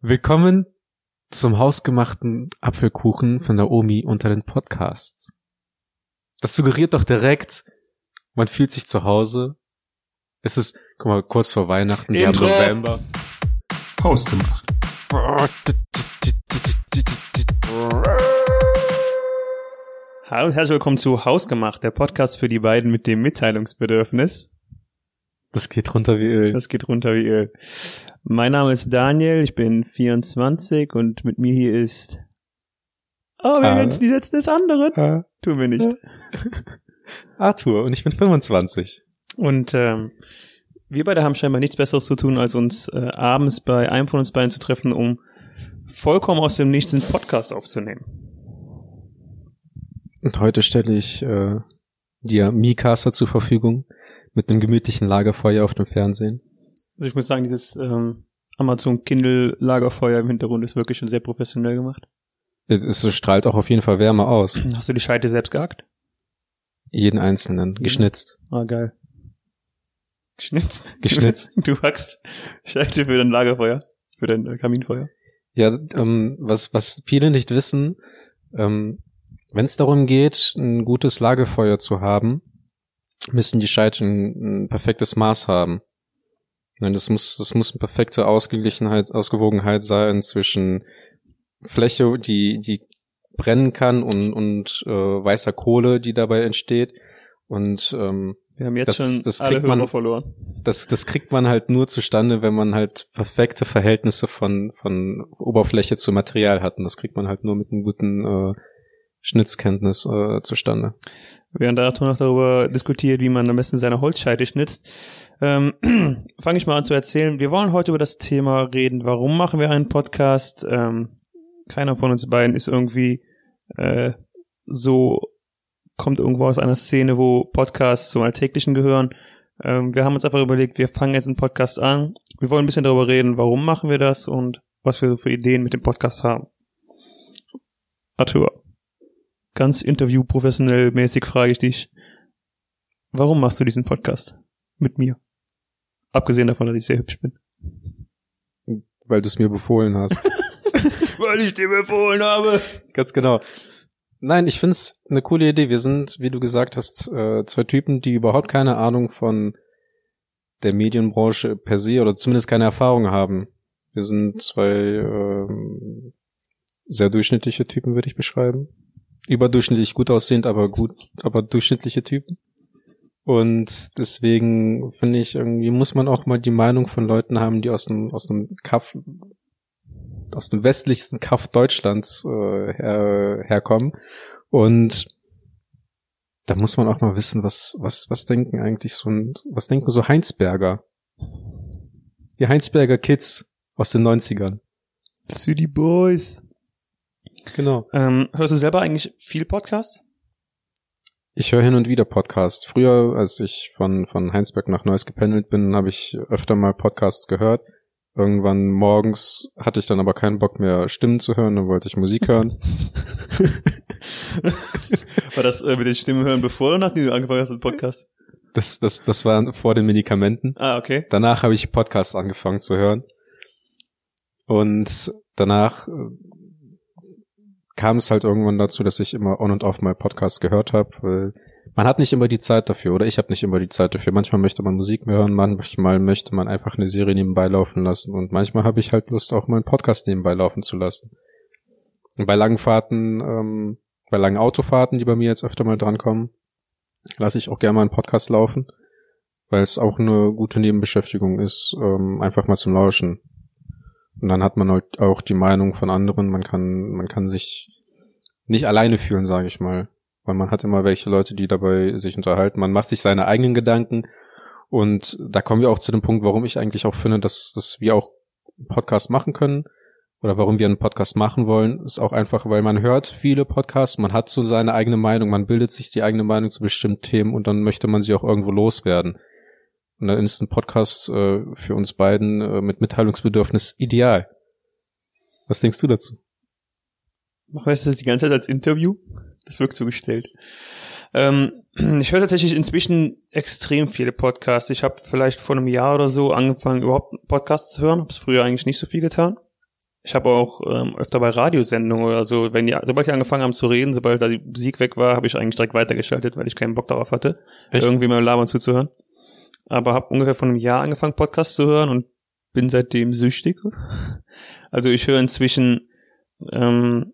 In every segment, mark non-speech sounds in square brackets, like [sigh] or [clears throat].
Willkommen zum hausgemachten Apfelkuchen von der Omi unter den Podcasts. Das suggeriert doch direkt, man fühlt sich zu Hause. Es ist, guck mal, kurz vor Weihnachten, wir haben. November. Hausgemacht. Hallo und herzlich willkommen zu Hausgemacht, der Podcast für die beiden mit dem Mitteilungsbedürfnis. Das geht runter wie Öl. Das geht runter wie Öl. Mein Name ist Daniel, ich bin 24 und mit mir hier ist... Oh, wir Ah. die Sätze des anderen. Ah, Tun wir nicht. [laughs] Arthur und ich bin 25. Und ähm, wir beide haben scheinbar nichts Besseres zu tun, als uns äh, abends bei einem von uns beiden zu treffen, um vollkommen aus dem Nichts einen Podcast aufzunehmen. Und heute stelle ich äh, dir Mikasa zur Verfügung mit einem gemütlichen Lagerfeuer auf dem Fernsehen. Also ich muss sagen, dieses ähm, Amazon Kindle Lagerfeuer im Hintergrund ist wirklich schon sehr professionell gemacht. Es strahlt auch auf jeden Fall Wärme aus. Hast du die Scheite selbst gehackt? Jeden einzelnen. Geschnitzt. Ah, geil. Geschnitzt? [laughs] Geschnitzt. Du hackst Scheite für dein Lagerfeuer, für dein äh, Kaminfeuer. Ja, ähm, was, was viele nicht wissen, ähm, wenn es darum geht, ein gutes Lagerfeuer zu haben, müssen die Scheite ein, perfektes Maß haben. Nein, das muss, das muss eine perfekte Ausgeglichenheit, Ausgewogenheit sein zwischen Fläche, die, die brennen kann und, und äh, weißer Kohle, die dabei entsteht. Und ähm, Wir haben jetzt Das- schon das alle kriegt man- verloren. das, das kriegt man halt nur zustande, wenn man halt perfekte Verhältnisse von, von Oberfläche zu Material hat. Und das kriegt man halt nur mit einem guten äh, Schnitzkenntnis äh, zustande. Während Arthur noch darüber diskutiert, wie man am besten seine Holzscheite schnitzt, ähm, [clears throat] fange ich mal an zu erzählen. Wir wollen heute über das Thema reden. Warum machen wir einen Podcast? Ähm, keiner von uns beiden ist irgendwie äh, so, kommt irgendwo aus einer Szene, wo Podcasts zum Alltäglichen gehören. Ähm, wir haben uns einfach überlegt, wir fangen jetzt einen Podcast an. Wir wollen ein bisschen darüber reden, warum machen wir das und was wir für Ideen mit dem Podcast haben. Arthur, ganz interviewprofessionell mäßig frage ich dich, warum machst du diesen Podcast mit mir? Abgesehen davon, dass ich sehr hübsch bin. Weil du es mir befohlen hast. [laughs] Weil ich dir befohlen habe. Ganz genau. Nein, ich find's eine coole Idee. Wir sind, wie du gesagt hast, äh, zwei Typen, die überhaupt keine Ahnung von der Medienbranche per se oder zumindest keine Erfahrung haben. Wir sind zwei ähm, sehr durchschnittliche Typen, würde ich beschreiben. Überdurchschnittlich gut aussehend, aber gut, aber durchschnittliche Typen. Und deswegen finde ich, irgendwie muss man auch mal die Meinung von Leuten haben, die aus dem, aus dem Kaff, aus dem westlichsten Kaff Deutschlands äh, her, herkommen. Und da muss man auch mal wissen, was, was, was denken eigentlich so ein, was denken so Heinsberger? Die Heinsberger Kids aus den 90ern. City Boys. Genau. Ähm, hörst du selber eigentlich viel Podcasts? Ich höre hin und wieder Podcasts. Früher, als ich von, von Heinsberg nach Neuss gependelt bin, habe ich öfter mal Podcasts gehört. Irgendwann morgens hatte ich dann aber keinen Bock mehr Stimmen zu hören, dann wollte ich Musik hören. [laughs] War das äh, mit den Stimmen hören, bevor oder nachdem du angefangen hast mit Podcast? Das, das, das war vor den Medikamenten. Ah, okay. Danach habe ich Podcasts angefangen zu hören. Und danach kam es halt irgendwann dazu, dass ich immer on und off mal Podcasts gehört habe, weil man hat nicht immer die Zeit dafür oder ich habe nicht immer die Zeit dafür. Manchmal möchte man Musik mehr hören, manchmal möchte man einfach eine Serie nebenbei laufen lassen und manchmal habe ich halt Lust, auch mal einen Podcast nebenbei laufen zu lassen. Und bei langen Fahrten, ähm, bei langen Autofahrten, die bei mir jetzt öfter mal drankommen, lasse ich auch gerne mal einen Podcast laufen, weil es auch eine gute Nebenbeschäftigung ist, ähm, einfach mal zum Lauschen. Und dann hat man halt auch die Meinung von anderen, man kann, man kann sich nicht alleine fühlen, sage ich mal. Weil man hat immer welche Leute, die dabei sich unterhalten. Man macht sich seine eigenen Gedanken. Und da kommen wir auch zu dem Punkt, warum ich eigentlich auch finde, dass, dass wir auch einen Podcast machen können. Oder warum wir einen Podcast machen wollen, ist auch einfach, weil man hört viele Podcasts, man hat so seine eigene Meinung, man bildet sich die eigene Meinung zu bestimmten Themen und dann möchte man sie auch irgendwo loswerden. Und dann ist ein Podcast äh, für uns beiden äh, mit Mitteilungsbedürfnis ideal. Was denkst du dazu? Machen wir das die ganze Zeit als Interview? Das wirkt so gestellt. Ähm, [clears throat] ich höre tatsächlich inzwischen extrem viele Podcasts. Ich habe vielleicht vor einem Jahr oder so angefangen, überhaupt Podcasts zu hören. Habe es früher eigentlich nicht so viel getan. ich habe auch ähm, öfter bei Radiosendungen oder so, wenn die, sobald die angefangen haben zu reden, sobald da die Musik weg war, habe ich eigentlich direkt weitergeschaltet, weil ich keinen Bock darauf hatte, Echt? irgendwie mal labern zuzuhören. Aber habe ungefähr vor einem Jahr angefangen, Podcasts zu hören und bin seitdem süchtig. Also ich höre inzwischen ähm,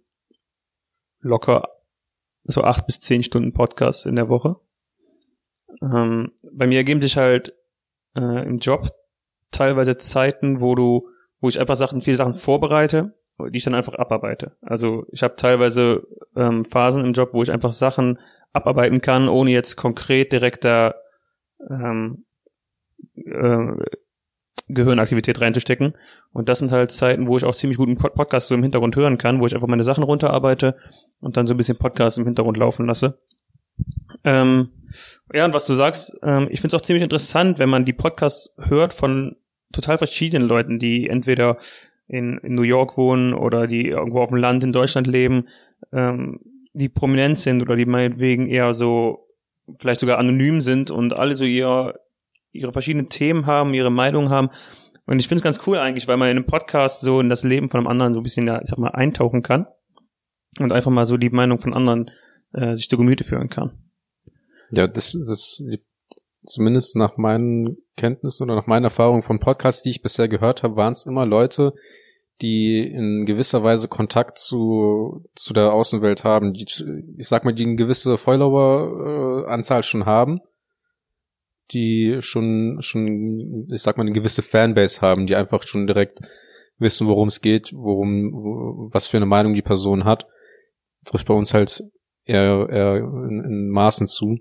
locker so acht bis zehn Stunden Podcasts in der Woche. Ähm, bei mir ergeben sich halt äh, im Job teilweise Zeiten, wo du, wo ich einfach Sachen, viele Sachen vorbereite, die ich dann einfach abarbeite. Also ich habe teilweise ähm, Phasen im Job, wo ich einfach Sachen abarbeiten kann, ohne jetzt konkret direkt da ähm, äh, Gehirnaktivität reinzustecken. Und das sind halt Zeiten, wo ich auch ziemlich guten Pod Podcast so im Hintergrund hören kann, wo ich einfach meine Sachen runterarbeite und dann so ein bisschen Podcast im Hintergrund laufen lasse. Ähm, ja, und was du sagst, ähm, ich finde es auch ziemlich interessant, wenn man die Podcasts hört von total verschiedenen Leuten, die entweder in, in New York wohnen oder die irgendwo auf dem Land in Deutschland leben, ähm, die prominent sind oder die meinetwegen eher so vielleicht sogar anonym sind und alle so ihr, ihre verschiedenen Themen haben, ihre Meinung haben. Und ich finde es ganz cool eigentlich, weil man in einem Podcast so in das Leben von einem anderen so ein bisschen, ja, ich sag mal, eintauchen kann und einfach mal so die Meinung von anderen äh, sich zu Gemüte führen kann. Ja, das, das, zumindest nach meinen Kenntnissen oder nach meiner Erfahrung von Podcasts, die ich bisher gehört habe, waren es immer Leute, die in gewisser Weise Kontakt zu, zu der Außenwelt haben, die, ich sag mal, die eine gewisse Follower-Anzahl schon haben, die schon, schon, ich sag mal, eine gewisse Fanbase haben, die einfach schon direkt wissen, worum es geht, worum, wo, was für eine Meinung die Person hat, trifft bei uns halt eher, eher in, in Maßen zu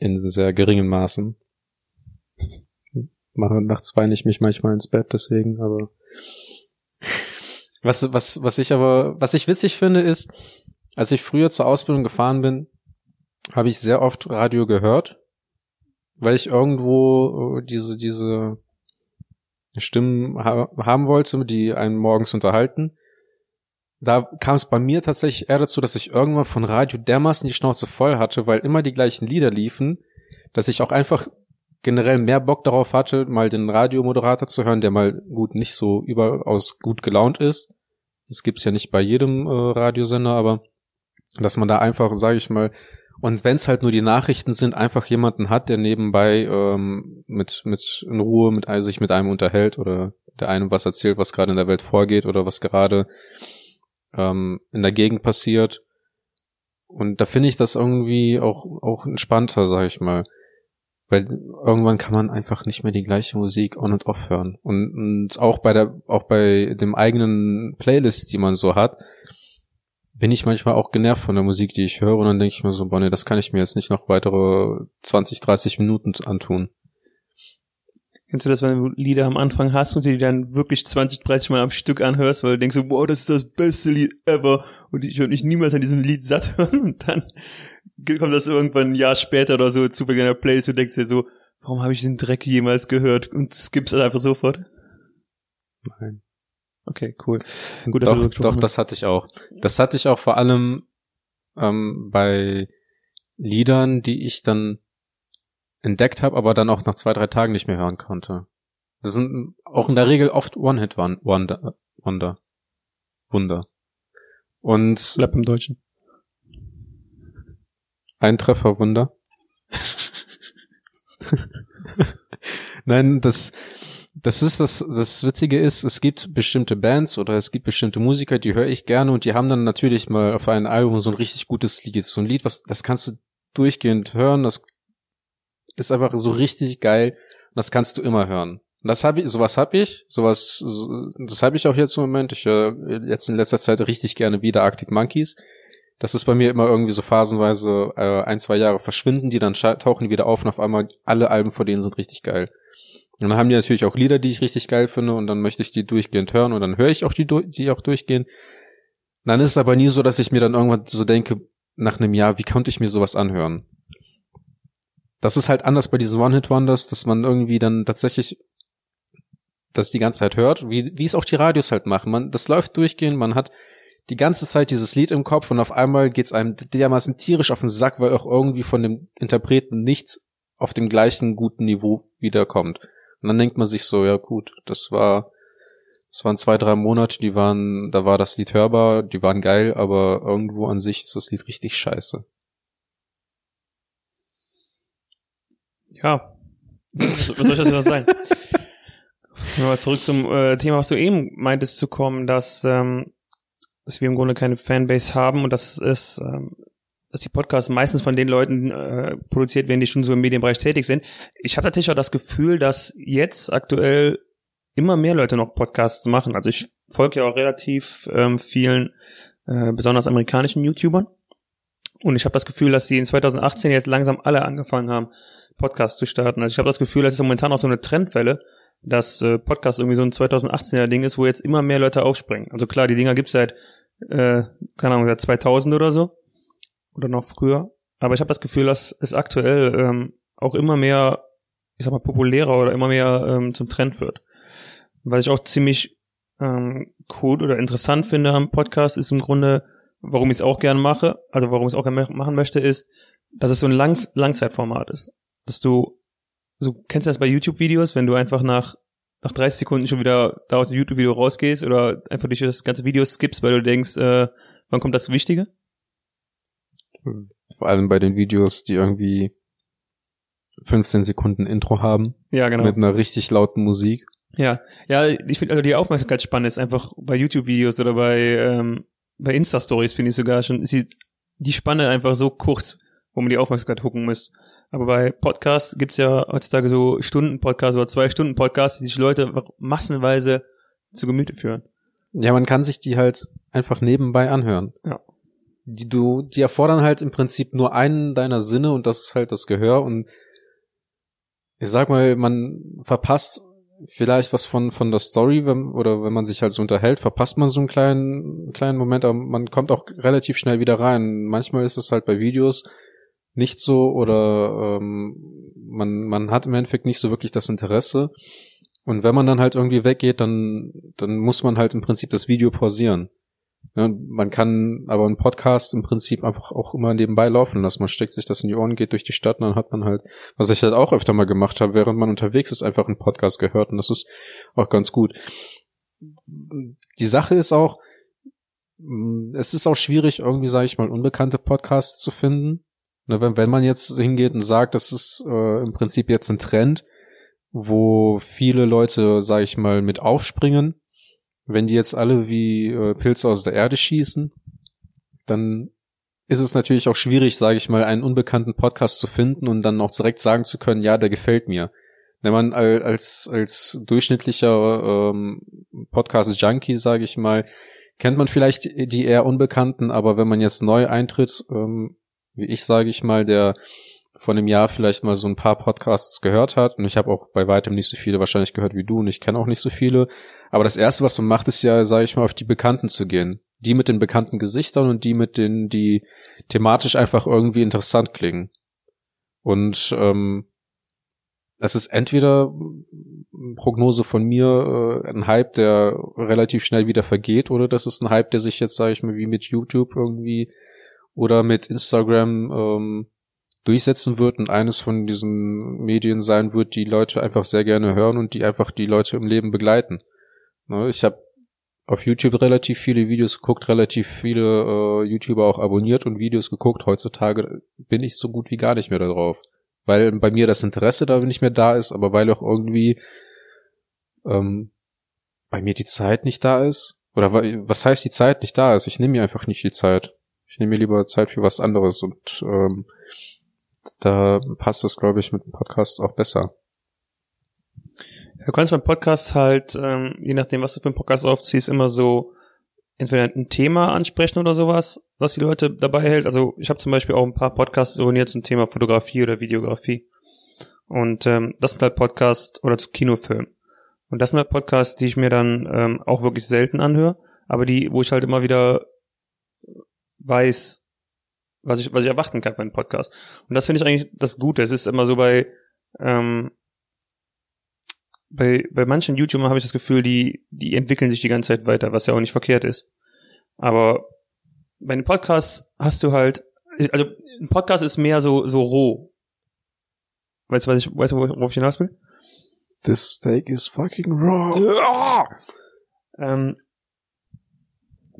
in sehr geringen Maßen. [laughs] Mache nachts weine ich mich manchmal ins Bett deswegen, aber was was was ich aber was ich witzig finde ist, als ich früher zur Ausbildung gefahren bin, habe ich sehr oft Radio gehört, weil ich irgendwo äh, diese diese Stimmen ha haben wollte, die einen morgens unterhalten da kam es bei mir tatsächlich eher dazu, dass ich irgendwann von Radio dermaßen die Schnauze voll hatte, weil immer die gleichen Lieder liefen, dass ich auch einfach generell mehr Bock darauf hatte, mal den Radiomoderator zu hören, der mal gut nicht so überaus gut gelaunt ist. Das gibt's ja nicht bei jedem äh, Radiosender, aber dass man da einfach, sage ich mal, und wenn es halt nur die Nachrichten sind, einfach jemanden hat, der nebenbei ähm, mit mit in Ruhe mit sich mit einem unterhält oder der einem was erzählt, was gerade in der Welt vorgeht oder was gerade ähm, in der Gegend passiert. Und da finde ich das irgendwie auch, auch entspannter, sag ich mal. Weil irgendwann kann man einfach nicht mehr die gleiche Musik on und off hören. Und, und auch bei der, auch bei dem eigenen Playlist, die man so hat, bin ich manchmal auch genervt von der Musik, die ich höre. Und dann denke ich mir so, boah, nee, das kann ich mir jetzt nicht noch weitere 20, 30 Minuten antun. Kennst du das, wenn du Lieder am Anfang hast und die dann wirklich 20, 30 Mal am Stück anhörst, weil du denkst so, wow, das ist das beste Lied ever und ich würde mich niemals an diesem Lied satt [laughs] hören und dann kommt das irgendwann ein Jahr später oder so zu Beginn der Playlist und denkst dir so, warum habe ich den Dreck jemals gehört und skippst das einfach sofort? Nein. Okay, cool. Gut, doch, doch, das hatte ich auch. Das hatte ich auch vor allem ähm, bei Liedern, die ich dann entdeckt habe, aber dann auch nach zwei, drei Tagen nicht mehr hören konnte. Das sind auch in der Regel oft One-Hit-Wonder. Wonder. Wunder. Und. Bleib im Deutschen. Ein Treffer Wunder. [laughs] [laughs] Nein, das, das ist das, das Witzige ist, es gibt bestimmte Bands oder es gibt bestimmte Musiker, die höre ich gerne und die haben dann natürlich mal auf einem Album so ein richtig gutes Lied. So ein Lied, was, das kannst du durchgehend hören, das ist einfach so richtig geil. Und das kannst du immer hören. Und das habe ich, sowas habe ich, sowas, das habe ich auch jetzt im Moment. Ich höre jetzt in letzter Zeit richtig gerne wieder Arctic Monkeys. Das ist bei mir immer irgendwie so phasenweise äh, ein, zwei Jahre verschwinden, die dann tauchen die wieder auf und auf einmal alle Alben von denen sind richtig geil. Und dann haben die natürlich auch Lieder, die ich richtig geil finde und dann möchte ich die durchgehend hören und dann höre ich auch die, die auch durchgehen. Dann ist es aber nie so, dass ich mir dann irgendwann so denke, nach einem Jahr, wie konnte ich mir sowas anhören? das ist halt anders bei diesen One-Hit-Wonders, dass man irgendwie dann tatsächlich das die ganze Zeit hört, wie, wie es auch die Radios halt machen. Man, das läuft durchgehend, man hat die ganze Zeit dieses Lied im Kopf und auf einmal geht's einem dermaßen tierisch auf den Sack, weil auch irgendwie von dem Interpreten nichts auf dem gleichen guten Niveau wiederkommt. Und dann denkt man sich so, ja gut, das war Es waren zwei, drei Monate, die waren, da war das Lied hörbar, die waren geil, aber irgendwo an sich ist das Lied richtig scheiße. Ja. Was, was soll ich noch sagen? [laughs] Mal zurück zum äh, Thema, was du eben meintest zu kommen, dass, ähm, dass wir im Grunde keine Fanbase haben und dass es ähm, dass die Podcasts meistens von den Leuten äh, produziert werden, die schon so im Medienbereich tätig sind. Ich habe natürlich auch das Gefühl, dass jetzt aktuell immer mehr Leute noch Podcasts machen. Also ich folge ja auch relativ ähm, vielen, äh, besonders amerikanischen YouTubern. Und ich habe das Gefühl, dass die in 2018 jetzt langsam alle angefangen haben, Podcasts zu starten. Also ich habe das Gefühl, das ist momentan auch so eine Trendwelle, dass äh, Podcast irgendwie so ein 2018er Ding ist, wo jetzt immer mehr Leute aufspringen. Also klar, die Dinger gibt's seit, äh, keine Ahnung, seit 2000 oder so oder noch früher. Aber ich habe das Gefühl, dass es aktuell ähm, auch immer mehr, ich sag mal, populärer oder immer mehr ähm, zum Trend wird. Was ich auch ziemlich ähm, cool oder interessant finde am Podcast, ist im Grunde, warum ich es auch gerne mache, also warum ich es auch gerne machen möchte, ist, dass es so ein Lang Langzeitformat ist. Dass du, so kennst du das bei YouTube-Videos, wenn du einfach nach nach 30 Sekunden schon wieder da aus dem YouTube-Video rausgehst oder einfach durch das ganze Video skippst, weil du denkst, äh, wann kommt das Wichtige? Vor allem bei den Videos, die irgendwie 15 Sekunden Intro haben. Ja, genau. Mit einer richtig lauten Musik. Ja, ja, ich finde also die Aufmerksamkeitsspanne ist einfach bei YouTube-Videos oder bei ähm, bei Insta-Stories finde ich sogar schon ist die, die Spanne einfach so kurz, wo man die Aufmerksamkeit hucken muss. Aber bei Podcasts gibt's ja heutzutage so Stunden-Podcasts oder zwei Stunden Podcasts, die sich Leute massenweise zu Gemüte führen. Ja, man kann sich die halt einfach nebenbei anhören. Ja die du, die erfordern halt im Prinzip nur einen deiner Sinne und das ist halt das Gehör und ich sag mal, man verpasst vielleicht was von, von der Story, wenn, oder wenn man sich halt so unterhält, verpasst man so einen kleinen, kleinen Moment, aber man kommt auch relativ schnell wieder rein. Manchmal ist es halt bei Videos nicht so oder ähm, man, man hat im Endeffekt nicht so wirklich das Interesse. Und wenn man dann halt irgendwie weggeht, dann, dann muss man halt im Prinzip das Video pausieren. Man kann aber einen Podcast im Prinzip einfach auch immer nebenbei laufen lassen. Man steckt sich das in die Ohren, geht durch die Stadt und dann hat man halt, was ich halt auch öfter mal gemacht habe, während man unterwegs ist, einfach einen Podcast gehört und das ist auch ganz gut. Die Sache ist auch, es ist auch schwierig, irgendwie, sage ich mal, unbekannte Podcasts zu finden. Ne, wenn, wenn man jetzt hingeht und sagt, das ist äh, im Prinzip jetzt ein Trend, wo viele Leute, sage ich mal, mit aufspringen, wenn die jetzt alle wie äh, Pilze aus der Erde schießen, dann ist es natürlich auch schwierig, sage ich mal, einen unbekannten Podcast zu finden und dann auch direkt sagen zu können, ja, der gefällt mir. Wenn man als als durchschnittlicher ähm, Podcast-Junkie, sage ich mal, kennt man vielleicht die eher Unbekannten, aber wenn man jetzt neu eintritt, ähm, wie ich sage ich mal, der von dem Jahr vielleicht mal so ein paar Podcasts gehört hat. Und ich habe auch bei weitem nicht so viele wahrscheinlich gehört wie du und ich kenne auch nicht so viele. Aber das Erste, was man macht, ist ja, sage ich mal, auf die Bekannten zu gehen. Die mit den bekannten Gesichtern und die mit denen, die thematisch einfach irgendwie interessant klingen. Und ähm, es ist entweder Prognose von mir äh, ein Hype, der relativ schnell wieder vergeht, oder das ist ein Hype, der sich jetzt, sage ich mal, wie mit YouTube irgendwie oder mit Instagram ähm, durchsetzen wird und eines von diesen Medien sein wird, die Leute einfach sehr gerne hören und die einfach die Leute im Leben begleiten. Ne, ich habe auf YouTube relativ viele Videos geguckt, relativ viele äh, YouTuber auch abonniert und Videos geguckt. Heutzutage bin ich so gut wie gar nicht mehr da drauf. Weil bei mir das Interesse da nicht mehr da ist, aber weil auch irgendwie ähm, bei mir die Zeit nicht da ist. Oder was heißt die Zeit nicht da ist? Ich nehme mir einfach nicht die Zeit. Ich nehme mir lieber Zeit für was anderes und ähm, da passt es, glaube ich, mit dem Podcast auch besser. Du kannst beim Podcast halt, ähm, je nachdem, was du für einen Podcast aufziehst, immer so entweder ein Thema ansprechen oder sowas, was die Leute dabei hält. Also ich habe zum Beispiel auch ein paar Podcasts abonniert zum Thema Fotografie oder Videografie. Und ähm, das sind halt Podcasts oder zu Kinofilmen. Und das sind halt Podcasts, die ich mir dann ähm, auch wirklich selten anhöre, aber die, wo ich halt immer wieder weiß, was ich, was ich erwarten kann für einen Podcast. Und das finde ich eigentlich das Gute. Es ist immer so bei, ähm, bei, bei manchen YouTubern habe ich das Gefühl, die, die entwickeln sich die ganze Zeit weiter, was ja auch nicht verkehrt ist. Aber bei einem Podcast hast du halt, also ein Podcast ist mehr so, so roh. Weißt du, was ich, weißt du, worauf ich hinaus will? This steak is fucking raw. [laughs] Ähm,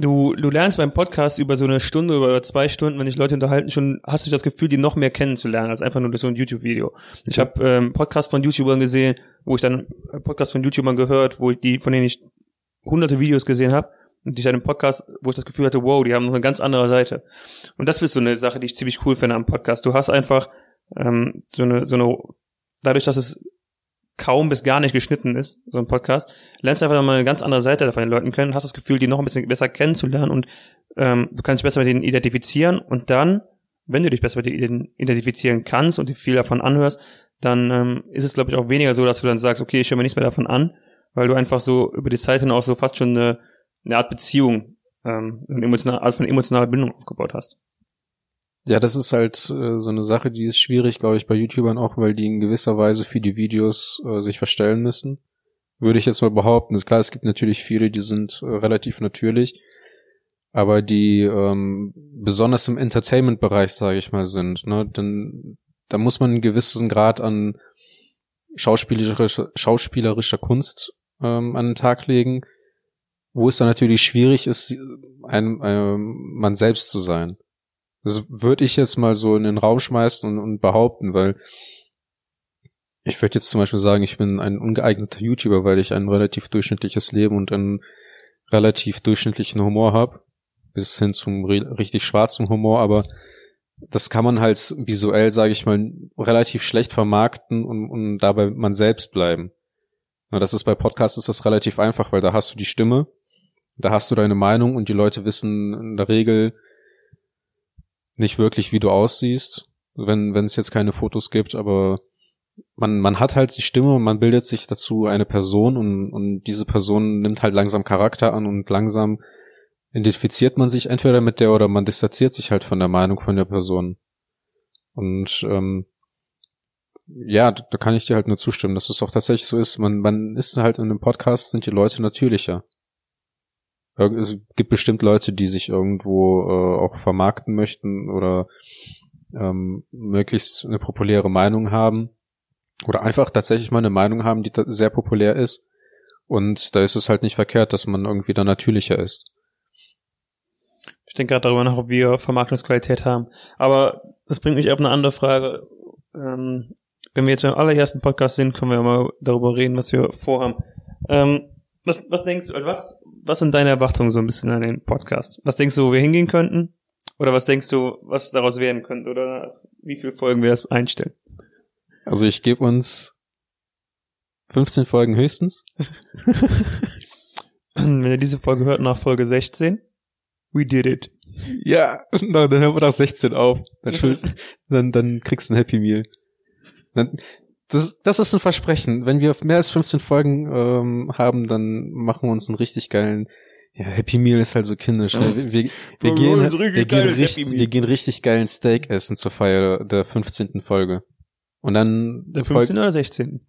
du, du lernst beim Podcast über so eine Stunde oder zwei Stunden, wenn dich Leute unterhalten, schon hast du das Gefühl, die noch mehr kennenzulernen, als einfach nur durch so ein YouTube-Video. Ich habe ähm, Podcast von YouTubern gesehen, wo ich dann äh, Podcast von YouTubern gehört, wo ich die, von denen ich hunderte Videos gesehen habe und ich einen Podcast, wo ich das Gefühl hatte, wow, die haben noch eine ganz andere Seite. Und das ist so eine Sache, die ich ziemlich cool finde am Podcast. Du hast einfach ähm, so eine, so eine, dadurch, dass es kaum bis gar nicht geschnitten ist, so ein Podcast, lernst du einfach mal eine ganz andere Seite von den Leuten kennen, hast das Gefühl, die noch ein bisschen besser kennenzulernen und ähm, du kannst dich besser mit denen identifizieren und dann, wenn du dich besser mit denen identifizieren kannst und dir viel davon anhörst, dann ähm, ist es, glaube ich, auch weniger so, dass du dann sagst, okay, ich höre mir nichts mehr davon an, weil du einfach so über die Zeit hinaus so fast schon eine, eine Art Beziehung, ähm, eine emotionale, Art von emotionaler Bindung aufgebaut hast. Ja, das ist halt äh, so eine Sache, die ist schwierig, glaube ich, bei YouTubern auch, weil die in gewisser Weise für die Videos äh, sich verstellen müssen. Würde ich jetzt mal behaupten. Ist klar, es gibt natürlich viele, die sind äh, relativ natürlich, aber die ähm, besonders im Entertainment-Bereich, sage ich mal, sind. Ne? Denn da muss man einen gewissen Grad an schauspielerischer, schauspielerischer Kunst ähm, an den Tag legen, wo es dann natürlich schwierig ist, ein, ein, man selbst zu sein. Das würde ich jetzt mal so in den Raum schmeißen und, und behaupten, weil ich würde jetzt zum Beispiel sagen, ich bin ein ungeeigneter YouTuber, weil ich ein relativ durchschnittliches Leben und einen relativ durchschnittlichen Humor habe, bis hin zum richtig schwarzen Humor, aber das kann man halt visuell, sage ich mal, relativ schlecht vermarkten und, und dabei man selbst bleiben. Na, das ist bei Podcasts ist das relativ einfach, weil da hast du die Stimme, da hast du deine Meinung und die Leute wissen in der Regel nicht wirklich, wie du aussiehst, wenn wenn es jetzt keine Fotos gibt, aber man man hat halt die Stimme und man bildet sich dazu eine Person und und diese Person nimmt halt langsam Charakter an und langsam identifiziert man sich entweder mit der oder man distanziert sich halt von der Meinung von der Person. Und ähm, ja, da kann ich dir halt nur zustimmen, dass es auch tatsächlich so ist. Man, man ist halt in einem Podcast, sind die Leute natürlicher. Es gibt bestimmt Leute, die sich irgendwo äh, auch vermarkten möchten oder ähm, möglichst eine populäre Meinung haben oder einfach tatsächlich mal eine Meinung haben, die sehr populär ist. Und da ist es halt nicht verkehrt, dass man irgendwie da natürlicher ist. Ich denke gerade darüber nach, ob wir Vermarktungsqualität haben. Aber das bringt mich auf eine andere Frage. Ähm, wenn wir jetzt beim allerersten Podcast sind, können wir mal darüber reden, was wir vorhaben. Ähm, was, was denkst du, was, was sind deine Erwartungen so ein bisschen an den Podcast? Was denkst du, wo wir hingehen könnten? Oder was denkst du, was daraus werden könnte? Oder wie viele Folgen wir das einstellen? Also ich gebe uns 15 Folgen höchstens. [laughs] Wenn ihr diese Folge hört nach Folge 16, We did it. Ja, [laughs] dann hören wir nach 16 auf. Dann, [laughs] dann, dann kriegst du ein Happy Meal. Dann, das, das ist ein Versprechen. Wenn wir mehr als 15 Folgen ähm, haben, dann machen wir uns einen richtig geilen. Ja, Happy Meal ist halt so kindisch. Ne? Wir, wir, [laughs] wir, gehen, wir, gehen richtig, wir gehen richtig geilen Steak essen zur Feier der 15. Folge. Und dann. Der 15. oder 16.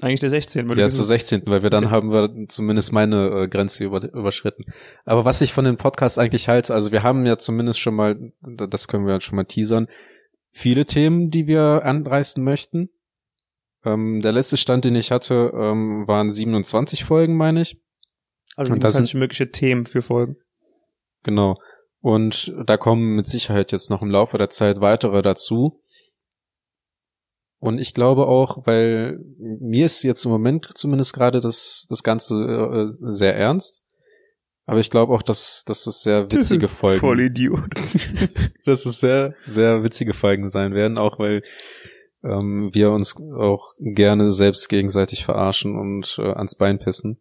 Eigentlich der 16. Weil ja, zur 16. Weil wir dann okay. haben wir zumindest meine äh, Grenze über, überschritten. Aber was ich von den Podcasts eigentlich halte, also wir haben ja zumindest schon mal, das können wir schon mal teasern, viele Themen, die wir anreißen möchten. Ähm, der letzte Stand, den ich hatte, ähm, waren 27 Folgen, meine ich. Also 27 sind, mögliche Themen für Folgen. Genau. Und da kommen mit Sicherheit jetzt noch im Laufe der Zeit weitere dazu. Und ich glaube auch, weil mir ist jetzt im Moment zumindest gerade das, das Ganze äh, sehr ernst. Aber ich glaube auch, dass, dass das sehr witzige Folgen. Voll Idiot. [laughs] dass es sehr, sehr witzige Folgen sein werden, auch weil ähm, wir uns auch gerne selbst gegenseitig verarschen und äh, ans Bein pissen.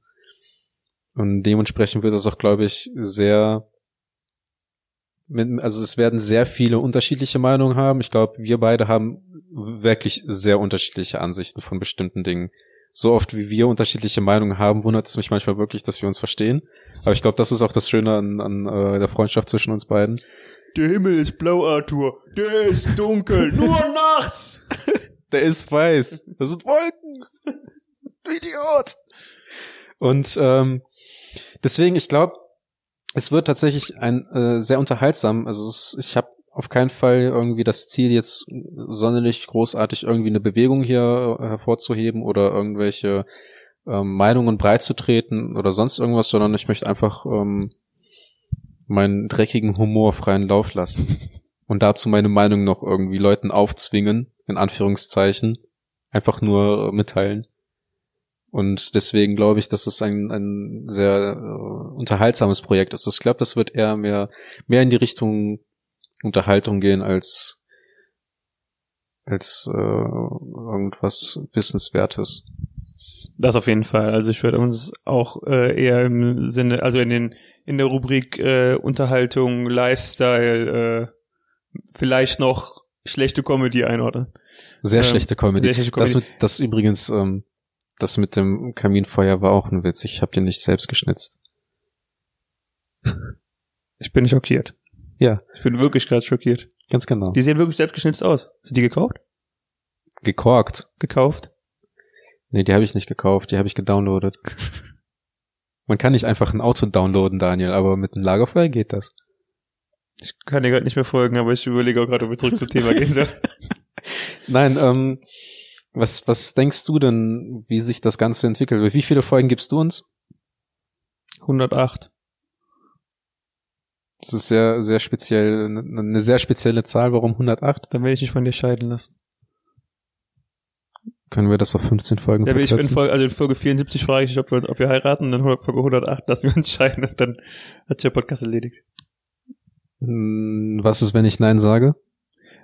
Und dementsprechend wird es auch, glaube ich, sehr mit, also es werden sehr viele unterschiedliche Meinungen haben. Ich glaube, wir beide haben wirklich sehr unterschiedliche Ansichten von bestimmten Dingen. So oft wie wir unterschiedliche Meinungen haben, wundert es mich manchmal wirklich, dass wir uns verstehen. Aber ich glaube, das ist auch das Schöne an, an äh, der Freundschaft zwischen uns beiden. Der Himmel ist blau, Arthur. Der ist dunkel. [laughs] Nur nachts. Der ist weiß. Das sind Wolken. Idiot. Und ähm, deswegen, ich glaube, es wird tatsächlich ein äh, sehr unterhaltsam. Also es, ich habe auf keinen Fall irgendwie das Ziel, jetzt sonderlich großartig irgendwie eine Bewegung hier hervorzuheben oder irgendwelche ähm, Meinungen breit zu treten oder sonst irgendwas, sondern ich möchte einfach ähm, meinen dreckigen Humor freien Lauf lassen [laughs] und dazu meine Meinung noch irgendwie Leuten aufzwingen, in Anführungszeichen, einfach nur äh, mitteilen. Und deswegen glaube ich, dass es ein, ein sehr äh, unterhaltsames Projekt ist. Ich glaube, das wird eher mehr, mehr in die Richtung Unterhaltung gehen als, als äh, irgendwas Wissenswertes. Das auf jeden Fall. Also ich würde uns auch äh, eher im Sinne, also in den in der Rubrik äh, Unterhaltung, Lifestyle, äh, vielleicht noch schlechte Comedy einordnen. Sehr Ähm, schlechte Comedy. sehr schlechte Comedy. Das, mit, das übrigens, ähm, das mit dem Kaminfeuer war auch ein Witz. Ich habe den nicht selbst geschnitzt. Ich bin schockiert. Ja, Ich bin wirklich gerade schockiert. ganz genau. Die sehen wirklich selbstgeschnitzt aus. Sind die gekauft? Gekorkt. Gekauft? Nee, die habe ich nicht gekauft, die habe ich gedownloadet. [laughs] Man kann nicht einfach ein Auto downloaden, Daniel, aber mit einem Lagerfeuer geht das. Ich kann dir gerade nicht mehr folgen, aber ich überlege auch gerade, ob wir zurück zum Thema gehen sollen. [laughs] Nein, ähm, was, was denkst du denn, wie sich das Ganze entwickelt? Wie viele Folgen gibst du uns? 108. Das ist sehr, sehr speziell, eine sehr spezielle Zahl. Warum 108? Dann werde ich mich von dir scheiden lassen. Können wir das auf 15 Folgen Ja, will ich in? Folge, also in Folge 74 frage ich dich, ob wir, ob wir heiraten, und dann Folge 108 lassen wir uns scheiden und dann hat sich der Podcast erledigt. Hm, Was ist, wenn ich Nein sage?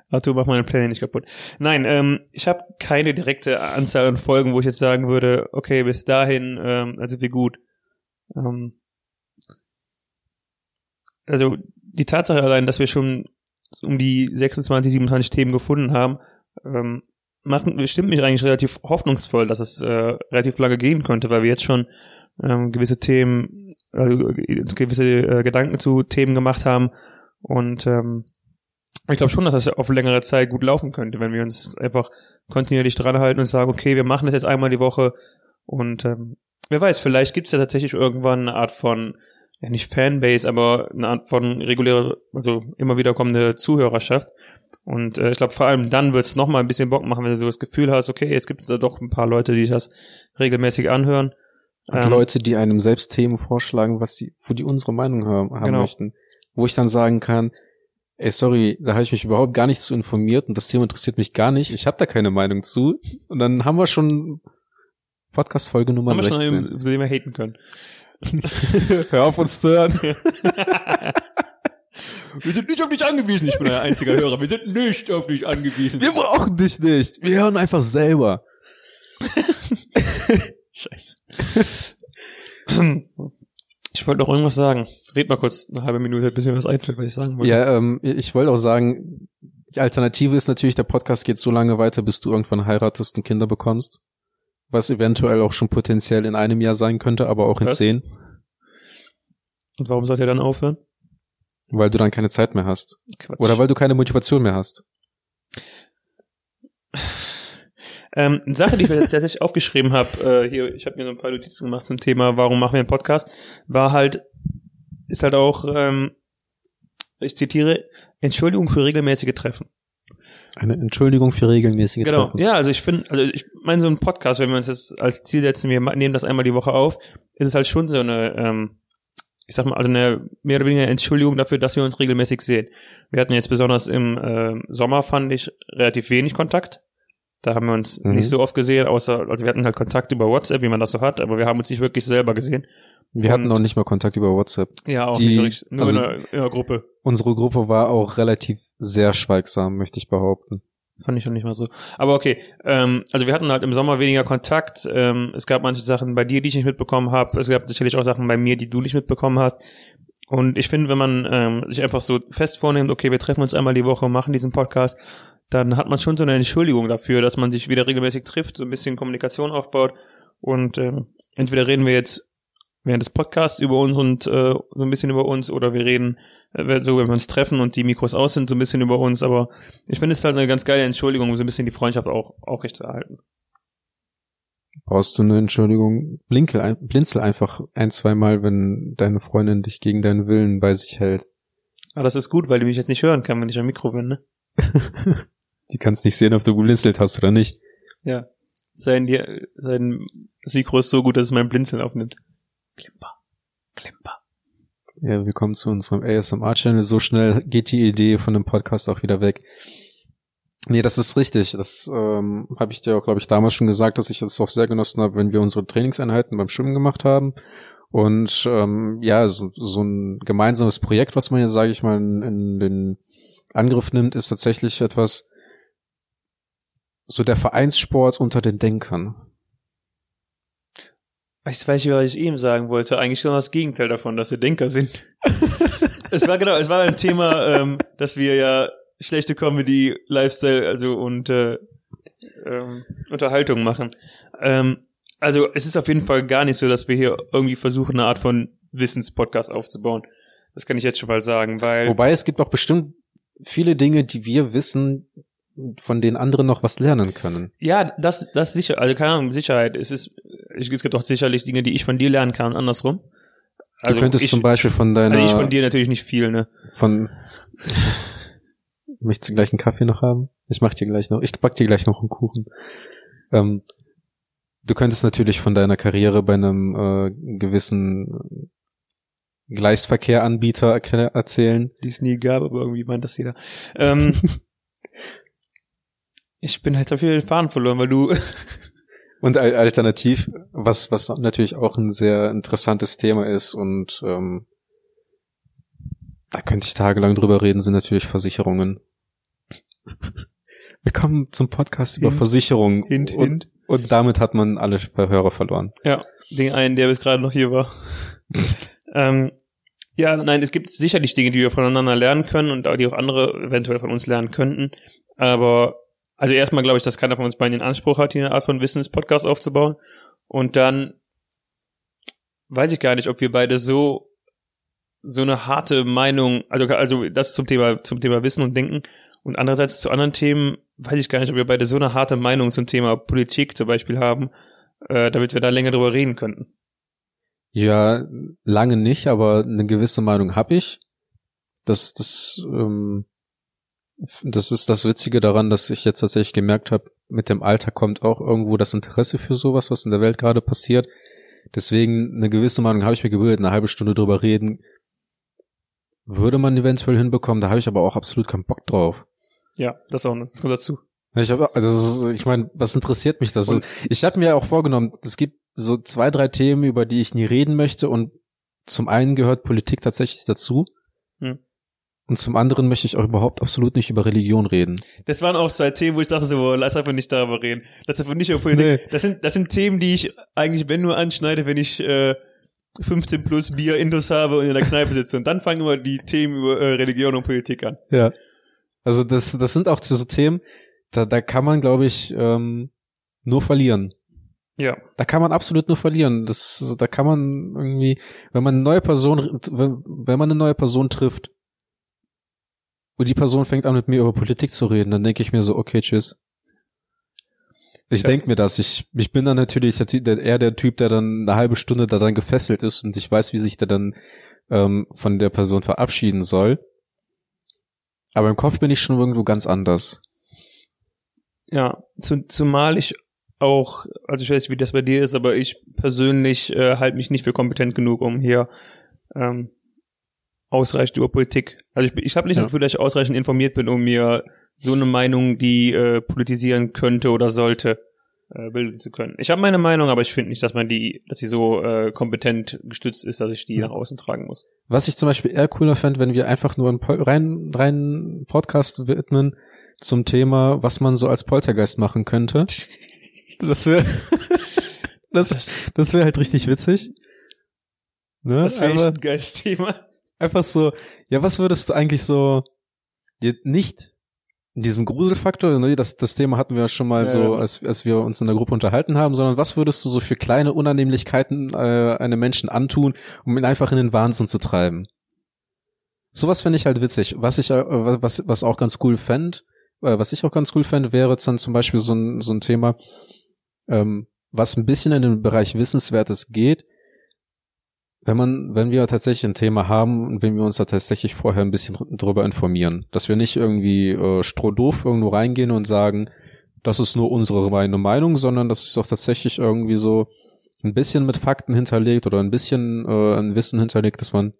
Arthur, mach meine Pläne nicht kaputt. Nein, ähm, ich habe keine direkte Anzahl an Folgen, wo ich jetzt sagen würde, okay, bis dahin, ähm, also wie gut. Ähm, also die Tatsache allein, dass wir schon um die 26, 27 Themen gefunden haben, ähm, macht, stimmt mich eigentlich relativ hoffnungsvoll, dass es äh, relativ lange gehen könnte, weil wir jetzt schon ähm, gewisse Themen, also uns gewisse äh, Gedanken zu Themen gemacht haben. Und ähm, ich glaube schon, dass das auf längere Zeit gut laufen könnte, wenn wir uns einfach kontinuierlich dran halten und sagen, okay, wir machen das jetzt einmal die Woche. Und ähm, wer weiß, vielleicht gibt es ja tatsächlich irgendwann eine Art von, ja nicht Fanbase, aber eine Art von reguläre, also immer wieder kommende Zuhörerschaft. Und äh, ich glaube, vor allem dann wird es nochmal ein bisschen Bock machen, wenn du so das Gefühl hast, okay, jetzt gibt es da doch ein paar Leute, die das regelmäßig anhören. Und Ähm, Leute, die einem selbst Themen vorschlagen, was sie, wo die unsere Meinung haben, haben Genau. möchten. Wo ich dann sagen kann, ey, sorry, da habe ich mich überhaupt gar nicht zu informiert und das Thema interessiert mich gar nicht. Ich habe da keine Meinung zu. Und dann haben wir schon Podcast-Folge Nummer haben wir schon 16. einen, über den wir haten können. [laughs] Hör auf uns zu hören. [laughs] Wir sind nicht auf dich angewiesen, ich bin ein einziger Hörer. Wir sind nicht auf dich angewiesen. Wir brauchen dich nicht. Wir hören einfach selber. [laughs] Scheiße. Ich wollte noch irgendwas sagen. Red mal kurz eine halbe Minute, bis mir was einfällt, was ich sagen wollte. Ja, ähm, ich wollte auch sagen, die Alternative ist natürlich, der Podcast geht so lange weiter, bis du irgendwann heiratest und Kinder bekommst. Was eventuell auch schon potenziell in einem Jahr sein könnte, aber auch in Was? zehn, Und warum sollt ihr dann aufhören? weil du dann keine Zeit mehr hast. Quatsch. Oder weil du keine Motivation mehr hast. [laughs] Ähm, eine Sache, die ich mir [laughs] tatsächlich aufgeschrieben habe, äh, hier, ich habe mir so ein paar Notizen gemacht zum Thema, warum machen wir einen Podcast, war halt, ist halt auch, ähm, ich zitiere, Entschuldigung für regelmäßige Treffen. Eine Entschuldigung für regelmäßige Genau. Treffen. Ja, also ich finde, also ich meine so ein Podcast, wenn wir uns das als Ziel setzen, wir nehmen das einmal die Woche auf, ist es halt schon so eine, ähm, ich sag mal, also eine mehr oder weniger Entschuldigung dafür, dass wir uns regelmäßig sehen. Wir hatten jetzt besonders im ähm, Sommer, fand ich, relativ wenig Kontakt. Da haben wir uns Mhm. nicht so oft gesehen, außer, also wir hatten halt Kontakt über WhatsApp, wie man das so hat, aber wir haben uns nicht wirklich selber gesehen. Wir hatten Und- noch nicht mal Kontakt über WhatsApp. Ja, auch Die- nicht so richtig, nur also- in, einer, in einer Gruppe. Unsere Gruppe war auch relativ sehr schweigsam, möchte ich behaupten. Fand ich schon nicht mal so. Aber okay, ähm, also wir hatten halt im Sommer weniger Kontakt. Ähm, es gab manche Sachen bei dir, die ich nicht mitbekommen habe. Es gab natürlich auch Sachen bei mir, die du nicht mitbekommen hast. Und ich finde, wenn man ähm, sich einfach so fest vornimmt, okay, wir treffen uns einmal die Woche, machen diesen Podcast, dann hat man schon so eine Entschuldigung dafür, dass man sich wieder regelmäßig trifft, so ein bisschen Kommunikation aufbaut. Und ähm, entweder reden wir jetzt während des Podcasts über uns und äh, so ein bisschen über uns, oder wir reden so, wenn wir uns treffen und die Mikros aus sind, so ein bisschen über uns. Aber ich finde es halt eine ganz geile Entschuldigung, um so ein bisschen die Freundschaft auch aufrechtzuerhalten. Brauchst du eine Entschuldigung? Blinkel, ein, blinzel einfach ein, zweimal, wenn deine Freundin dich gegen deinen Willen bei sich hält. Aber das ist gut, weil die mich jetzt nicht hören kann, wenn ich am Mikro bin, ne? [laughs] Die kannst nicht sehen, ob du geblinzelt hast oder nicht. Ja. sein, sein das Mikro ist so gut, dass es mein Blinzeln aufnimmt. Klimper. Klimper. Ja, wir kommen zu unserem ASMR-Channel. So schnell geht die Idee von dem Podcast auch wieder weg. Nee, das ist richtig. Das ähm, habe ich dir auch, glaube ich, damals schon gesagt, dass ich das auch sehr genossen habe, wenn wir unsere Trainingseinheiten beim Schwimmen gemacht haben. Und ähm, ja, so, so ein gemeinsames Projekt, was man hier, sage ich mal, in, in den Angriff nimmt, ist tatsächlich etwas, so der Vereinssport unter den Denkern. Ich weiß nicht, was ich eben sagen wollte. Eigentlich schon das Gegenteil davon, dass wir Denker sind. [laughs] es war genau, es war ein Thema, ähm, dass wir ja schlechte Comedy, Lifestyle, also und äh, ähm, Unterhaltung machen. Ähm, also es ist auf jeden Fall gar nicht so, dass wir hier irgendwie versuchen, eine Art von Wissenspodcast aufzubauen. Das kann ich jetzt schon mal sagen, weil. Wobei es gibt auch bestimmt viele Dinge, die wir wissen, von denen andere noch was lernen können. Ja, das, das sicher, also keine Ahnung, Sicherheit. Es ist, es gibt auch sicherlich Dinge, die ich von dir lernen kann, andersrum. Also du könntest ich, zum Beispiel von deiner. Also ich von dir natürlich nicht viel, ne? Von. [laughs] Möchtest du gleich einen Kaffee noch haben? Ich mach dir gleich noch, ich back dir gleich noch einen Kuchen. Ähm, du könntest natürlich von deiner Karriere bei einem äh, gewissen Gleisverkehranbieter erzählen. Die es nie gab, aber irgendwie meint das jeder. Ähm, [laughs] ich bin halt so viel den Faden verloren, weil du. [laughs] und alternativ, was, was natürlich auch ein sehr interessantes Thema ist und ähm, da könnte ich tagelang drüber reden, sind natürlich Versicherungen. [laughs] Wir kommen zum Podcast hint, über Versicherungen. Hint, hint. Und, und damit hat man alle Hörer verloren. Ja, den einen, der bis gerade noch hier war. [laughs] ähm, ja, nein, es gibt sicherlich Dinge, die wir voneinander lernen können und die auch andere eventuell von uns lernen könnten. Aber also erstmal glaube ich, dass keiner von uns beiden den Anspruch hat, hier eine Art von Wissenspodcast aufzubauen. Und dann weiß ich gar nicht, ob wir beide so so eine harte Meinung, also also das zum Thema zum Thema Wissen und Denken und andererseits zu anderen Themen weiß ich gar nicht, ob wir beide so eine harte Meinung zum Thema Politik zum Beispiel haben, äh, damit wir da länger drüber reden könnten. Ja, lange nicht, aber eine gewisse Meinung habe ich. Das, das, ähm, das ist das Witzige daran, dass ich jetzt tatsächlich gemerkt habe, mit dem Alter kommt auch irgendwo das Interesse für sowas, was in der Welt gerade passiert. Deswegen eine gewisse Meinung habe ich mir gebildet, eine halbe Stunde drüber reden würde man eventuell hinbekommen. Da habe ich aber auch absolut keinen Bock drauf. Ja, das auch, das kommt dazu. Ich habe, also ich meine, was interessiert mich das? Und ich habe mir auch vorgenommen, es gibt so zwei, drei Themen, über die ich nie reden möchte und zum einen gehört Politik tatsächlich dazu. Hm. Und zum anderen möchte ich auch überhaupt absolut nicht über Religion reden. Das waren auch zwei Themen, wo ich dachte so, lass einfach nicht darüber reden. Lass einfach nicht über Politik. Nee. Das sind, das sind Themen, die ich eigentlich, wenn nur anschneide, wenn ich äh, 15 plus Bier Intus habe und in der Kneipe sitze. Und dann fangen immer die Themen über äh, Religion und Politik an. Ja. Also das, das sind auch so Themen, da, da kann man, glaube ich, ähm, nur verlieren. Ja. Da kann man absolut nur verlieren. Das, da kann man irgendwie, wenn man eine neue Person, wenn, wenn man eine neue Person trifft und die Person fängt an mit mir über Politik zu reden, dann denke ich mir so, okay, tschüss. Ich ja. denke mir das. Ich, ich bin dann natürlich der, eher der Typ, der dann eine halbe Stunde da dann gefesselt ist und ich weiß, wie sich der dann ähm, von der Person verabschieden soll. Aber im Kopf bin ich schon irgendwo ganz anders. Ja, zu, zumal ich auch, also ich weiß nicht, wie das bei dir ist, aber ich persönlich äh, halte mich nicht für kompetent genug, um hier ähm, ausreichend über Politik. Also ich, ich habe nicht ja. das Gefühl, dass ich ausreichend informiert bin, um mir so eine Meinung, die äh, politisieren könnte oder sollte, äh, bilden zu können. Ich habe meine Meinung, aber ich finde nicht, dass man die, dass sie so äh, kompetent gestützt ist, dass ich die ja. nach außen tragen muss. Was ich zum Beispiel eher cooler fände, wenn wir einfach nur einen rein, rein Podcast widmen zum Thema, was man so als Poltergeist machen könnte. Das wäre [laughs] das, das wäre halt richtig witzig. Ne? Das wäre echt ein geiles Thema. Einfach so, ja, was würdest du eigentlich so nicht in diesem Gruselfaktor, ne, das, das Thema hatten wir schon mal ja, so, als, als wir uns in der Gruppe unterhalten haben, sondern was würdest du so für kleine Unannehmlichkeiten äh, einem Menschen antun, um ihn einfach in den Wahnsinn zu treiben? Sowas finde ich halt witzig. Was ich, äh, was, was auch ganz cool fände, äh, was ich auch ganz cool fände, wäre jetzt dann zum Beispiel so ein, so ein Thema, ähm, was ein bisschen in den Bereich Wissenswertes geht, wenn man, wenn wir tatsächlich ein Thema haben und wenn wir uns da tatsächlich vorher ein bisschen drüber informieren, dass wir nicht irgendwie äh, strohdoof irgendwo reingehen und sagen, das ist nur unsere reine Meinung, sondern das ist auch tatsächlich irgendwie so ein bisschen mit Fakten hinterlegt oder ein bisschen äh, ein Wissen hinterlegt, dass man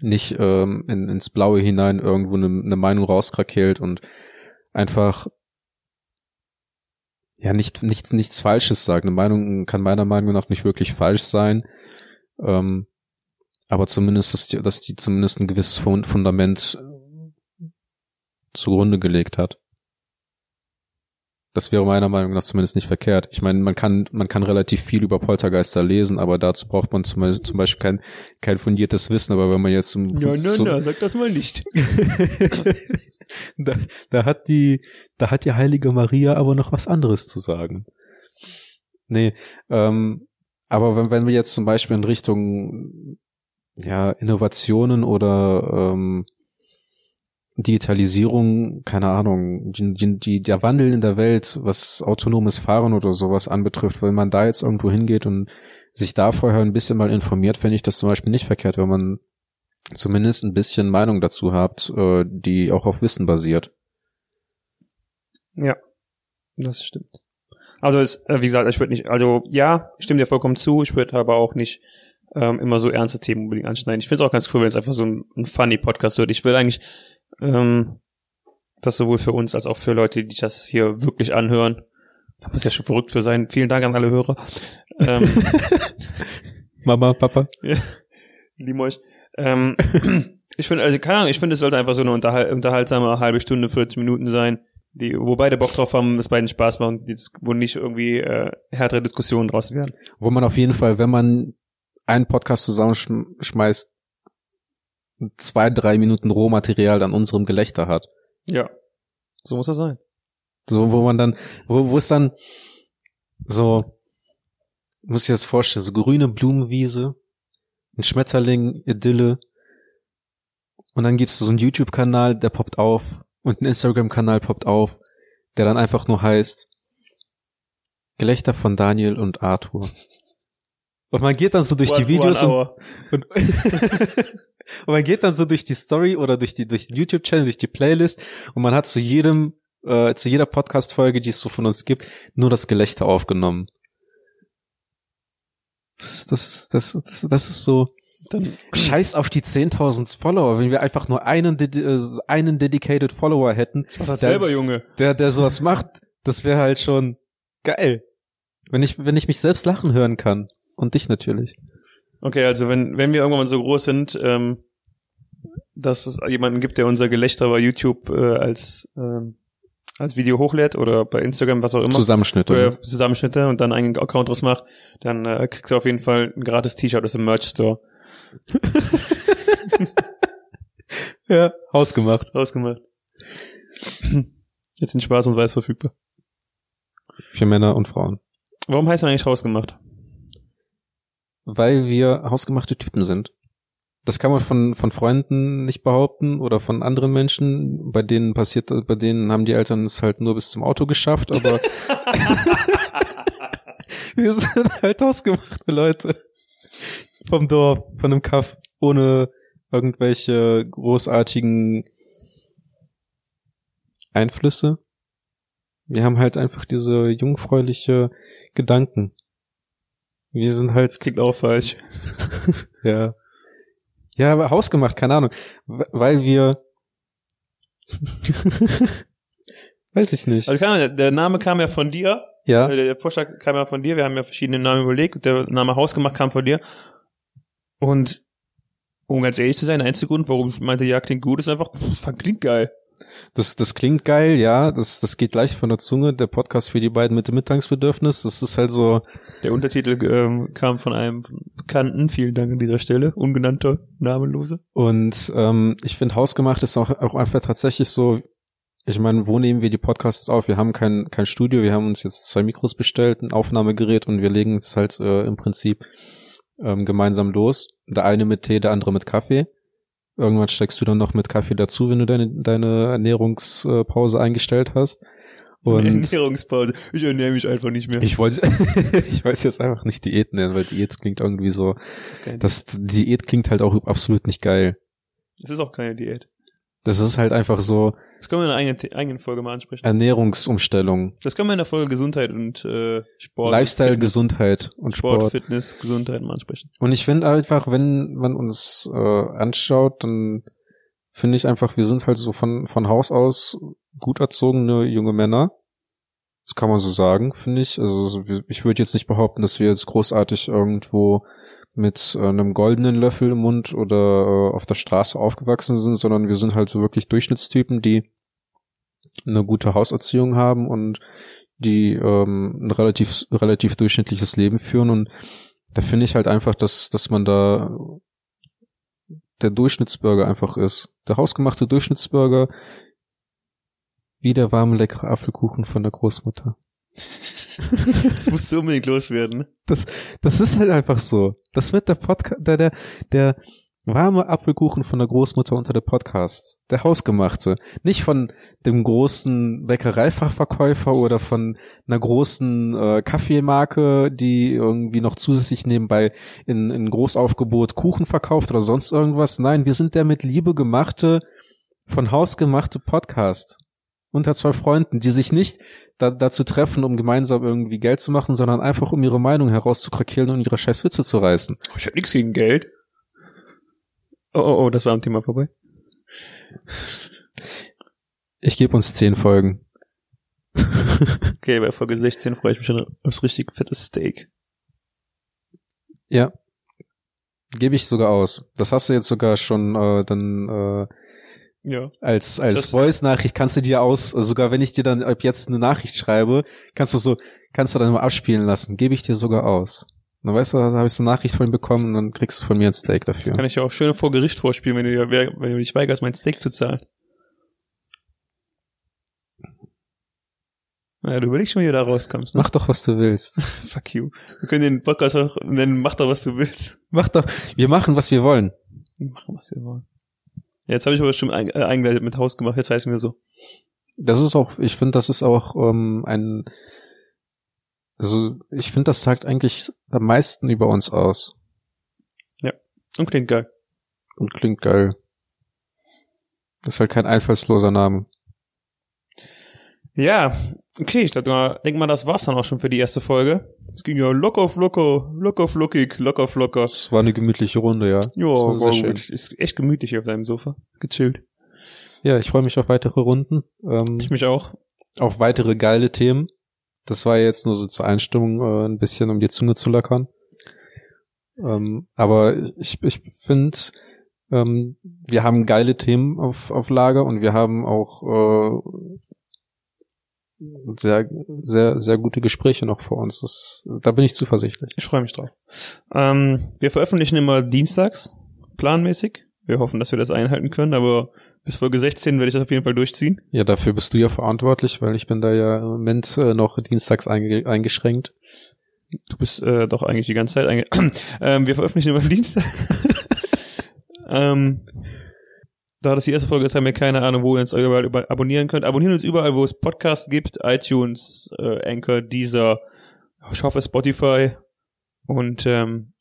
nicht ähm, in, ins Blaue hinein irgendwo eine, eine Meinung rauskrakeelt und einfach ja nicht nichts nichts Falsches sagt. Eine Meinung kann meiner Meinung nach nicht wirklich falsch sein, ähm, aber zumindest dass die, dass die zumindest ein gewisses Fundament zugrunde gelegt hat. Das wäre meiner Meinung nach zumindest nicht verkehrt. Ich meine, man kann, man kann relativ viel über Poltergeister lesen, aber dazu braucht man zum Beispiel, zum Beispiel kein, kein fundiertes Wissen. Aber wenn man jetzt zum, Ja, na, so, na, sag das mal nicht. [laughs] da, da hat die, da hat die heilige Maria aber noch was anderes zu sagen. Nee, ähm, aber wenn, wenn wir jetzt zum Beispiel in Richtung ja, Innovationen oder ähm, Digitalisierung, keine Ahnung, die, die, der Wandel in der Welt, was autonomes Fahren oder sowas anbetrifft, wenn man da jetzt irgendwo hingeht und sich da vorher ein bisschen mal informiert, fände ich das zum Beispiel nicht verkehrt, wenn man zumindest ein bisschen Meinung dazu hat, äh, die auch auf Wissen basiert. Ja, das stimmt. Also es, äh, wie gesagt, ich würde nicht, also ja, ich stimme dir vollkommen zu, ich würde aber auch nicht ähm, immer so ernste Themen unbedingt anschneiden. Ich finde es auch ganz cool, wenn es einfach so ein, ein funny Podcast wird. Ich will eigentlich ähm, das sowohl für uns als auch für Leute, die das hier wirklich anhören. Da muss ja schon verrückt für sein. Vielen Dank an alle Hörer. Ähm, [laughs] Mama, Papa. ja, lieben euch. Ähm, [clears throat] ich finde, also keine Ahnung, ich finde, es sollte einfach so eine unterhal unterhaltsame halbe Stunde, 40 Minuten sein, die, wo beide Bock drauf haben, es beiden Spaß macht, wo nicht irgendwie äh, härtere Diskussionen draus werden. Wo man auf jeden Fall, wenn man einen Podcast zusammenschmeißt, zwei, drei Minuten Rohmaterial an unserem Gelächter hat. Ja. So muss das sein. So, wo man dann, wo, wo es dann so, muss ich das vorstellen, so grüne Blumenwiese, ein Schmetterling, Idylle, und dann gibt's so einen YouTube-Kanal, der poppt auf, und ein Instagram-Kanal poppt auf, der dann einfach nur heißt Gelächter von Daniel und Arthur. Und man geht dann so durch die One- Videos one und, und, [laughs] und man geht dann so durch die Story oder durch die durch den YouTube Channel, durch die Playlist und man hat zu jedem äh, zu jeder Podcast Folge, die es so von uns gibt, nur das Gelächter aufgenommen. Das, das, ist- das, das, das ist so Dann, Scheiß auf die 10.000 Follower, wenn wir einfach nur einen äh, einen dedicated Follower hätten, mach das Der- selber, Junge. der der sowas macht, das wäre halt schon geil. Wenn ich wenn ich mich selbst lachen hören kann und dich natürlich. Okay, also wenn, wenn wir irgendwann so groß sind, ähm, dass es jemanden gibt, der unser Gelächter bei YouTube äh, als, ähm, als Video hochlädt oder bei Instagram, was auch immer, Zusammenschnitte. ne? Zusammenschnitte und dann einen Account draus macht, dann äh, kriegst du auf jeden Fall ein gratis T-Shirt aus dem Merch Store [laughs] Ja, hausgemacht. rausgemacht. Jetzt in Schwarz und Weiß verfügbar. Für Männer und Frauen. Warum heißt er eigentlich rausgemacht? Weil wir hausgemachte Typen sind. Das kann man von, von Freunden nicht behaupten oder von anderen Menschen. Bei denen passiert, bei denen haben die Eltern es halt nur bis zum Auto geschafft, aber [laughs] [laughs] wir sind halt hausgemachte Leute. Vom Dorf, von einem Kaff, ohne irgendwelche großartigen Einflüsse. Wir haben halt einfach diese jungfräuliche Gedanken. Wir sind halt Klingt auch falsch. [laughs] ja. Ja, aber hausgemacht, keine Ahnung. We- Weil wir. [laughs] Weiß ich nicht. Also keine Ahnung, der Name kam ja von dir. ja. Äh, Der Vorschlag kam ja von dir. Wir haben ja verschiedene Namen überlegt. Der Name Hausgemacht kam von dir. Und um ganz ehrlich zu sein, der einzige Grund, warum ich meinte, ja, klingt gut, ist einfach, pff, klingt geil. Das, das klingt geil, ja. Das, das geht leicht von der Zunge. Der Podcast für die beiden mit dem Mittagsbedürfnis. Das ist halt so. Der Untertitel ähm, kam von einem Bekannten. Vielen Dank an dieser Stelle. Ungenannter, namenlose. Und ähm, ich finde, hausgemacht ist auch, auch einfach tatsächlich so. Ich meine, wo nehmen wir die Podcasts auf? Wir haben kein, kein Studio, wir haben uns jetzt zwei Mikros bestellt, ein Aufnahmegerät und wir legen es halt äh, im Prinzip ähm, gemeinsam los. Der eine mit Tee, der andere mit Kaffee. Irgendwann steckst du dann noch mit Kaffee dazu, wenn du deine, deine Ernährungspause eingestellt hast. Und Ernährungspause. Ich ernähre mich einfach nicht mehr. ich wollte, [laughs] ich weiß jetzt einfach nicht Diät nennen, weil Diät klingt irgendwie so, das, ist kein, das Diät klingt halt auch absolut nicht geil. das ist auch keine Diät. Das ist halt einfach so Das können wir in einer eigenen, eigenen Folge mal ansprechen. Ernährungsumstellung, Das können wir in der Folge Gesundheit und äh, Sport. Lifestyle, Fitness, Gesundheit und Sport, Sport. Fitness, Gesundheit mal ansprechen. Und ich finde einfach, wenn man uns äh, anschaut, dann finde ich einfach, wir sind halt so von, von Haus aus gut erzogene junge Männer. Das kann man so sagen, finde ich. Also ich würde jetzt nicht behaupten, dass wir jetzt großartig irgendwo mit äh, einem goldenen Löffel im Mund oder äh, auf der Straße aufgewachsen sind, sondern wir sind halt so wirklich Durchschnittstypen, die eine gute Hauserziehung haben und die ähm, ein relativ relativ durchschnittliches Leben führen und da finde ich halt einfach, dass dass man da der Durchschnittsburger einfach ist. Der hausgemachte Durchschnittsburger wie der warme leckere Apfelkuchen von der Großmutter. [laughs] Das musst du unbedingt loswerden. ne? Das ist halt einfach so. Das wird der Podcast, der, der, der warme Apfelkuchen von der Großmutter unter der Podcast. Der hausgemachte. Nicht von dem großen Bäckereifachverkäufer oder von einer großen äh, Kaffeemarke, die irgendwie noch zusätzlich nebenbei in, in Großaufgebot Kuchen verkauft oder sonst irgendwas. Nein, wir sind der mit Liebe gemachte, von Haus gemachte Podcast. Unter zwei Freunden, die sich nicht da, dazu treffen, um gemeinsam irgendwie Geld zu machen, sondern einfach um ihre Meinung herauszukrakehlen und ihre scheiß Witze zu reißen. Oh, ich hab nichts gegen Geld. Oh, oh, oh, das war am Thema vorbei. Ich gebe uns zehn Folgen. [laughs] Okay, bei Folge 16 freue ich mich schon aufs richtig fettes Steak. Ja. Gebe ich sogar aus. Das hast du jetzt sogar schon äh, dann äh, Ja. als als Das- Voice-Nachricht kannst du dir aus, also sogar wenn ich dir dann ab jetzt eine Nachricht schreibe, kannst du so, kannst du dann mal abspielen lassen. Gebe ich dir sogar aus. Dann weißt du, da habe ich eine Nachricht von ihm bekommen und dann kriegst du von mir ein Steak Das dafür. kann ich ja auch schön vor Gericht vorspielen, wenn du, dir- wenn du dich weigerst, mein Steak zu zahlen. Naja, du überlegst schon, wie du da rauskommst, ne? Mach doch, was du willst. [laughs] Fuck you. Wir können den Podcast auch nennen, mach doch, was du willst. Mach doch, wir machen, was wir wollen. Machen, was wir wollen. Ja, jetzt habe ich aber schon ein, äh, eingeleitet mit Haus gemacht, jetzt heißt mir so. Das ist auch, ich finde, das ist auch ähm, ein, also ich finde, das sagt eigentlich am meisten über uns aus Und klingt geil. und klingt geil. Das ist halt kein einfallsloser Name. Ja, okay, ich glaube, denk mal, das war's dann auch schon für die erste Folge. Es ging ja locker auf locker, locker auf lockig, locker auf locker. Es war eine gemütliche Runde, ja. Ja, war schön. gut. Ist echt gemütlich hier auf deinem Sofa. Gechillt. Ja, ich freue mich auf weitere Runden, ähm, Ich mich auch. auf weitere geile Themen. Das war jetzt nur so zur Einstimmung äh, ein bisschen, um die Zunge zu lockern. Ähm, aber ich, ich finde, ähm, wir haben geile Themen auf, auf Lager und wir haben auch äh, sehr, sehr, sehr gute Gespräche noch vor uns. Das, da bin ich zuversichtlich. Ich freue mich drauf. Ähm, wir veröffentlichen immer dienstags, planmäßig. Wir hoffen, dass wir das einhalten können, aber bis Folge 16 werde ich das auf jeden Fall durchziehen. Ja, dafür bist du ja verantwortlich, weil ich bin da ja im Moment äh, noch dienstags einge eingeschränkt. Du bist äh, doch eigentlich die ganze Zeit einge [clears throat] ähm, Wir veröffentlichen immer [laughs] Dienstag. ähm, da das die erste Folge ist, haben wir keine Ahnung, wo ihr uns überall über abonnieren könnt. Abonnieren uns überall, wo es Podcasts gibt. iTunes, äh, Anchor, Deezer, ich hoffe Spotify. Und ähm,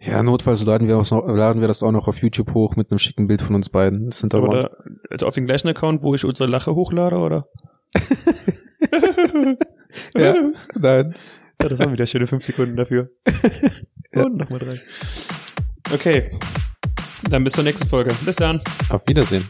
Ja, notfalls laden wir, auch noch, laden wir das auch noch auf YouTube hoch mit einem schicken Bild von uns beiden. Das sind aber oder also auf den gleichen Account, wo ich unsere Lache hochlade, oder? [laughs] [laughs] Ja, nein. Ja, das waren wieder schöne fünf Sekunden dafür. Ja. [laughs] Und nochmal drei. Okay. Dann bis zur nächsten Folge. Bis dann. Auf Wiedersehen.